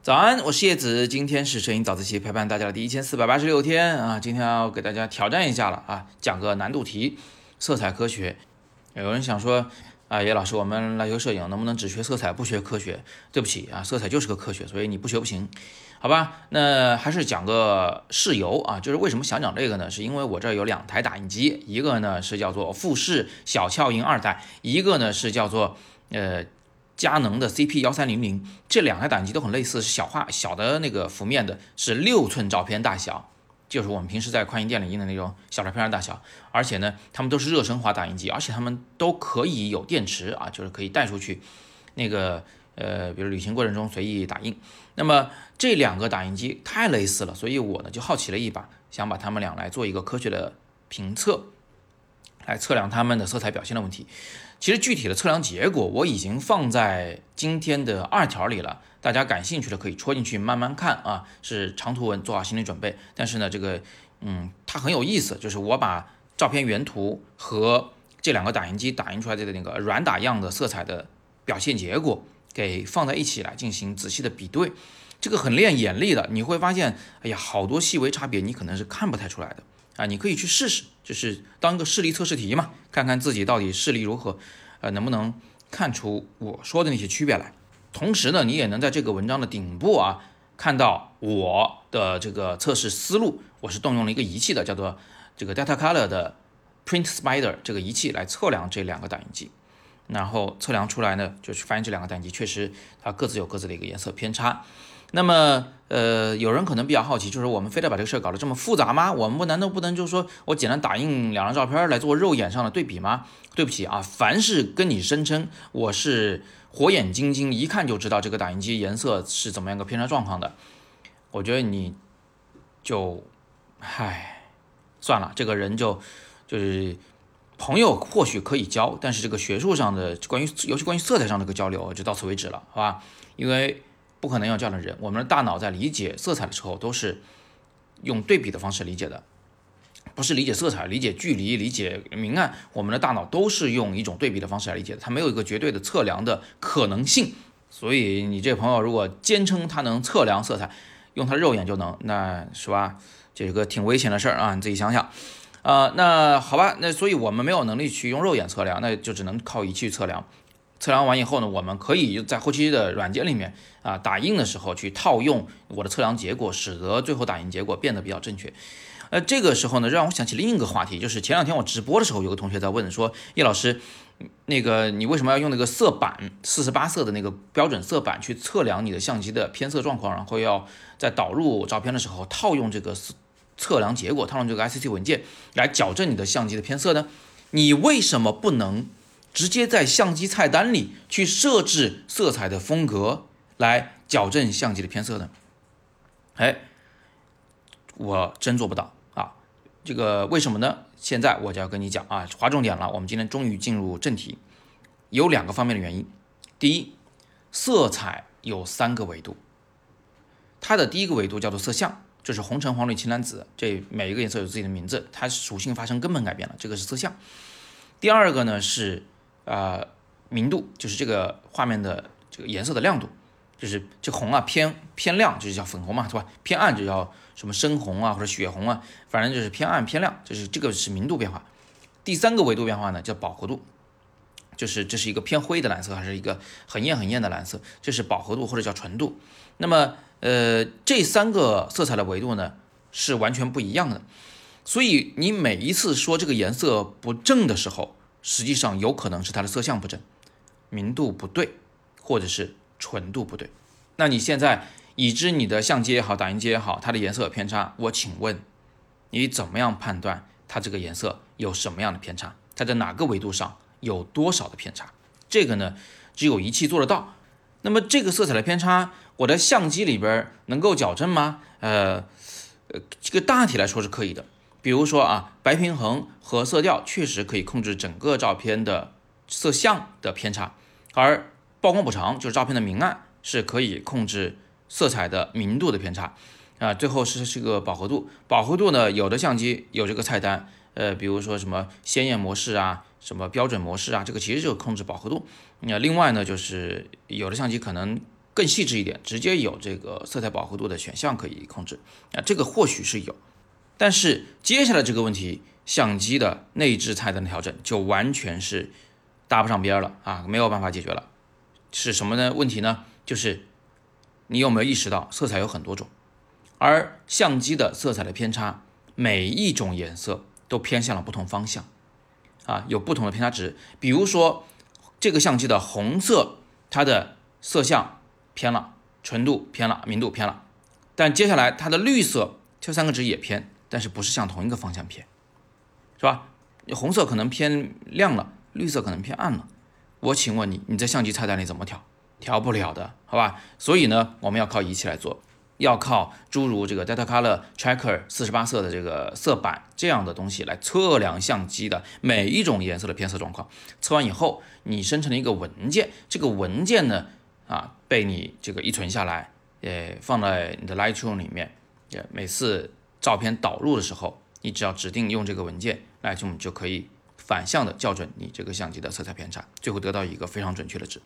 早安，我是叶子，今天是摄影早自习陪伴大家的第一千四百八十六天啊，今天要给大家挑战一下了啊，讲个难度题，色彩科学。有人想说啊，叶老师，我们来学摄影能不能只学色彩不学科学？对不起啊，色彩就是个科学，所以你不学不行，好吧？那还是讲个事由啊，就是为什么想讲这个呢？是因为我这儿有两台打印机，一个呢是叫做富士小俏印二代，一个呢是叫做呃。佳能的 CP 幺三零零，这两台打印机都很类似，是小画小的那个幅面的，是六寸照片大小，就是我们平时在快印店里印的那种小照片儿大小。而且呢，它们都是热升华打印机，而且它们都可以有电池啊，就是可以带出去，那个呃，比如旅行过程中随意打印。那么这两个打印机太类似了，所以我呢就好奇了一把，想把它们俩来做一个科学的评测，来测量它们的色彩表现的问题。其实具体的测量结果我已经放在今天的二条里了，大家感兴趣的可以戳进去慢慢看啊，是长图文，做好心理准备。但是呢，这个嗯，它很有意思，就是我把照片原图和这两个打印机打印出来的那个软打样的色彩的表现结果给放在一起来进行仔细的比对，这个很练眼力的，你会发现，哎呀，好多细微差别你可能是看不太出来的。啊，你可以去试试，就是当个视力测试题嘛，看看自己到底视力如何，呃，能不能看出我说的那些区别来。同时呢，你也能在这个文章的顶部啊，看到我的这个测试思路。我是动用了一个仪器的，叫做这个 Datacolor 的 Print Spider 这个仪器来测量这两个打印机，然后测量出来呢，就是发现这两个打印机确实它各自有各自的一个颜色偏差。那么，呃，有人可能比较好奇，就是我们非得把这个事儿搞得这么复杂吗？我们不难道不能就是说我简单打印两张照片来做肉眼上的对比吗？对不起啊，凡是跟你声称我是火眼金睛，一看就知道这个打印机颜色是怎么样个偏差状况的，我觉得你就，唉，算了，这个人就就是朋友或许可以交，但是这个学术上的关于尤其关于色彩上的这个交流就到此为止了，好吧？因为。不可能有这样的人。我们的大脑在理解色彩的时候，都是用对比的方式理解的，不是理解色彩、理解距离、理解明暗。我们的大脑都是用一种对比的方式来理解的，它没有一个绝对的测量的可能性。所以，你这朋友如果坚称他能测量色彩，用他肉眼就能，那是吧？这个挺危险的事儿啊！你自己想想。啊，那好吧，那所以我们没有能力去用肉眼测量，那就只能靠仪器测量。测量完以后呢，我们可以在后期的软件里面啊，打印的时候去套用我的测量结果，使得最后打印结果变得比较正确。呃，这个时候呢，让我想起另一个话题，就是前两天我直播的时候，有个同学在问说，叶老师，那个你为什么要用那个色板四十八色的那个标准色板去测量你的相机的偏色状况，然后要在导入照片的时候套用这个测量结果，套用这个 ICC 文件来矫正你的相机的偏色呢？你为什么不能？直接在相机菜单里去设置色彩的风格，来矫正相机的偏色呢？哎，我真做不到啊！这个为什么呢？现在我就要跟你讲啊，划重点了。我们今天终于进入正题，有两个方面的原因。第一，色彩有三个维度，它的第一个维度叫做色相，就是红橙黄绿青蓝紫，这每一个颜色有自己的名字，它属性发生根本改变了，这个是色相。第二个呢是。啊，明度就是这个画面的这个颜色的亮度，就是这红啊偏偏亮，就是叫粉红嘛，是吧？偏暗就叫什么深红啊或者血红啊，反正就是偏暗偏亮，就是这个是明度变化。第三个维度变化呢叫饱和度，就是这是一个偏灰的蓝色还是一个很艳很艳的蓝色，这是饱和度或者叫纯度。那么呃这三个色彩的维度呢是完全不一样的，所以你每一次说这个颜色不正的时候。实际上有可能是它的色相不正，明度不对，或者是纯度不对。那你现在已知你的相机也好，打印机也好，它的颜色有偏差，我请问你怎么样判断它这个颜色有什么样的偏差？它在哪个维度上有多少的偏差？这个呢，只有仪器做得到。那么这个色彩的偏差，我的相机里边能够矫正吗？呃，呃，这个大体来说是可以的。比如说啊，白平衡和色调确实可以控制整个照片的色相的偏差，而曝光补偿就是照片的明暗是可以控制色彩的明度的偏差啊。最后是这个饱和度，饱和度呢，有的相机有这个菜单，呃，比如说什么鲜艳模式啊，什么标准模式啊，这个其实就是控制饱和度。那另外呢，就是有的相机可能更细致一点，直接有这个色彩饱和度的选项可以控制啊，这个或许是有。但是接下来这个问题，相机的内置菜单的调整就完全是搭不上边了啊，没有办法解决了。是什么呢？问题呢？就是你有没有意识到，色彩有很多种，而相机的色彩的偏差，每一种颜色都偏向了不同方向啊，有不同的偏差值。比如说，这个相机的红色，它的色相偏了，纯度偏了，明度偏了，但接下来它的绿色，这三个值也偏。但是不是向同一个方向偏，是吧？红色可能偏亮了，绿色可能偏暗了。我请问你，你在相机菜单里怎么调？调不了的，好吧？所以呢，我们要靠仪器来做，要靠诸如这个 Datacolor Tracker 四十八色的这个色板这样的东西来测量相机的每一种颜色的偏色状况。测完以后，你生成了一个文件，这个文件呢，啊，被你这个一存下来，呃，放在你的 Lightroom 里面，也每次。照片导入的时候，你只要指定用这个文件来，就就可以反向的校准你这个相机的色彩偏差，最后得到一个非常准确的值。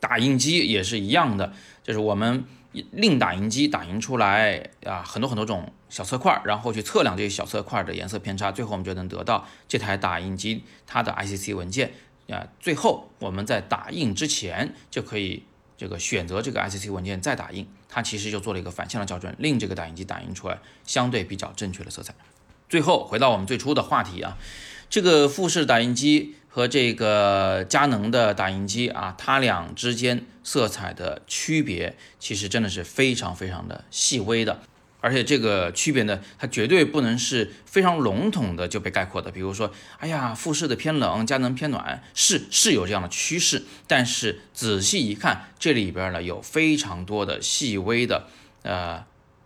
打印机也是一样的，就是我们令打印机打印出来啊，很多很多种小色块，然后去测量这些小色块的颜色偏差，最后我们就能得到这台打印机它的 ICC 文件啊。最后我们在打印之前就可以。这个选择这个 ICC 文件再打印，它其实就做了一个反向的校准，令这个打印机打印出来相对比较正确的色彩。最后回到我们最初的话题啊，这个富士打印机和这个佳能的打印机啊，它俩之间色彩的区别其实真的是非常非常的细微的。而且这个区别呢，它绝对不能是非常笼统的就被概括的。比如说，哎呀，富士的偏冷，佳能偏暖，是是有这样的趋势。但是仔细一看，这里边呢有非常多的细微的，呃，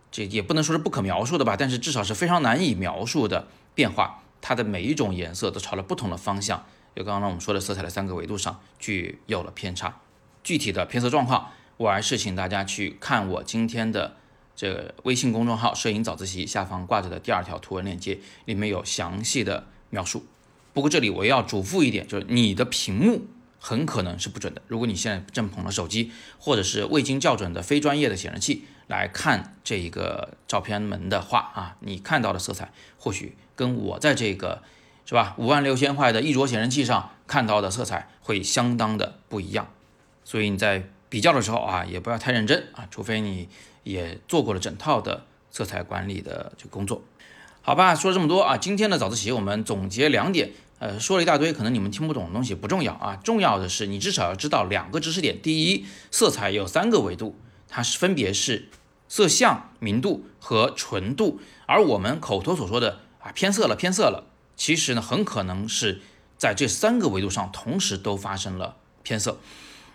这也不能说是不可描述的吧，但是至少是非常难以描述的变化。它的每一种颜色都朝了不同的方向，就刚刚我们说的色彩的三个维度上具有了偏差。具体的偏色状况，我还是请大家去看我今天的。这个微信公众号“摄影早自习”下方挂着的第二条图文链接里面有详细的描述。不过这里我要嘱咐一点，就是你的屏幕很可能是不准的。如果你现在正捧着手机，或者是未经校准的非专业的显示器来看这一个照片门的话啊，你看到的色彩或许跟我在这个是吧五万六千块的一卓显示器上看到的色彩会相当的不一样。所以你在比较的时候啊，也不要太认真啊，除非你。也做过了整套的色彩管理的这个工作，好吧，说了这么多啊，今天的早自习我们总结两点，呃，说了一大堆，可能你们听不懂的东西不重要啊，重要的是你至少要知道两个知识点。第一，色彩有三个维度，它是分别是色相、明度和纯度，而我们口头所说的啊偏色了、偏色了，其实呢很可能是在这三个维度上同时都发生了偏色。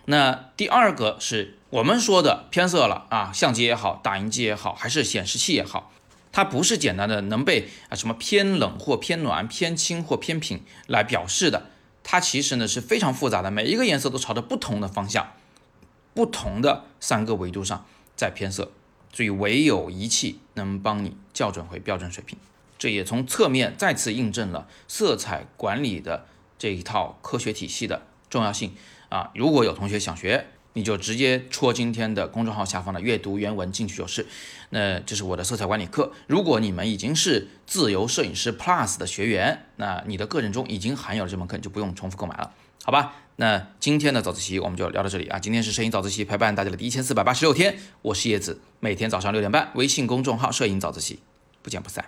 那第二个是我们说的偏色了啊，相机也好，打印机也好，还是显示器也好，它不是简单的能被啊什么偏冷或偏暖、偏轻或偏平来表示的，它其实呢是非常复杂的，每一个颜色都朝着不同的方向，不同的三个维度上在偏色，所以唯有仪器能帮你校准回标准水平，这也从侧面再次印证了色彩管理的这一套科学体系的重要性。啊，如果有同学想学，你就直接戳今天的公众号下方的阅读原文进去就是。那这是我的色彩管理课。如果你们已经是自由摄影师 Plus 的学员，那你的个人中已经含有了这门课，就不用重复购买了，好吧？那今天的早自习我们就聊到这里啊。今天是摄影早自习陪伴大家的第一千四百八十六天，我是叶子，每天早上六点半，微信公众号摄影早自习，不见不散。